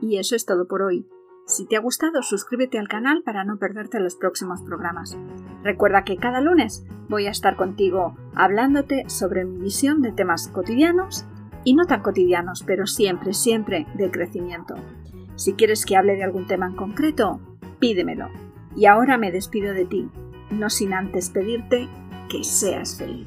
Y eso es todo por hoy. Si te ha gustado, suscríbete al canal para no perderte los próximos programas. Recuerda que cada lunes voy a estar contigo hablándote sobre mi visión de temas cotidianos y no tan cotidianos, pero siempre, siempre de crecimiento. Si quieres que hable de algún tema en concreto, pídemelo. Y ahora me despido de ti, no sin antes pedirte que seas feliz.